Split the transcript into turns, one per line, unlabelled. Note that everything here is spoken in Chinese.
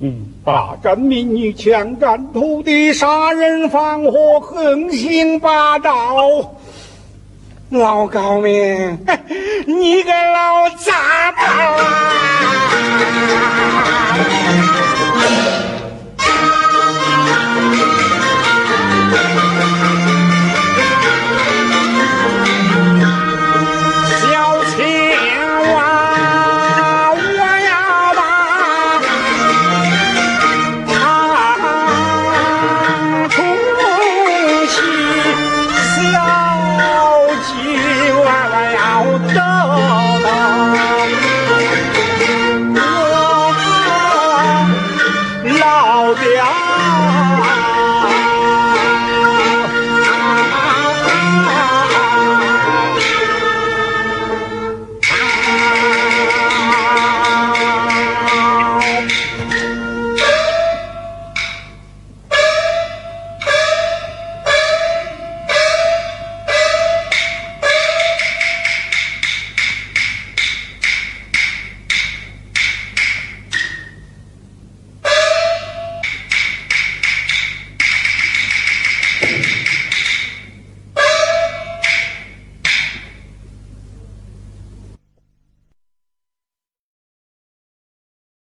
嗯霸占民女强占土地杀人放火横行霸道老高明你个老杂包啊！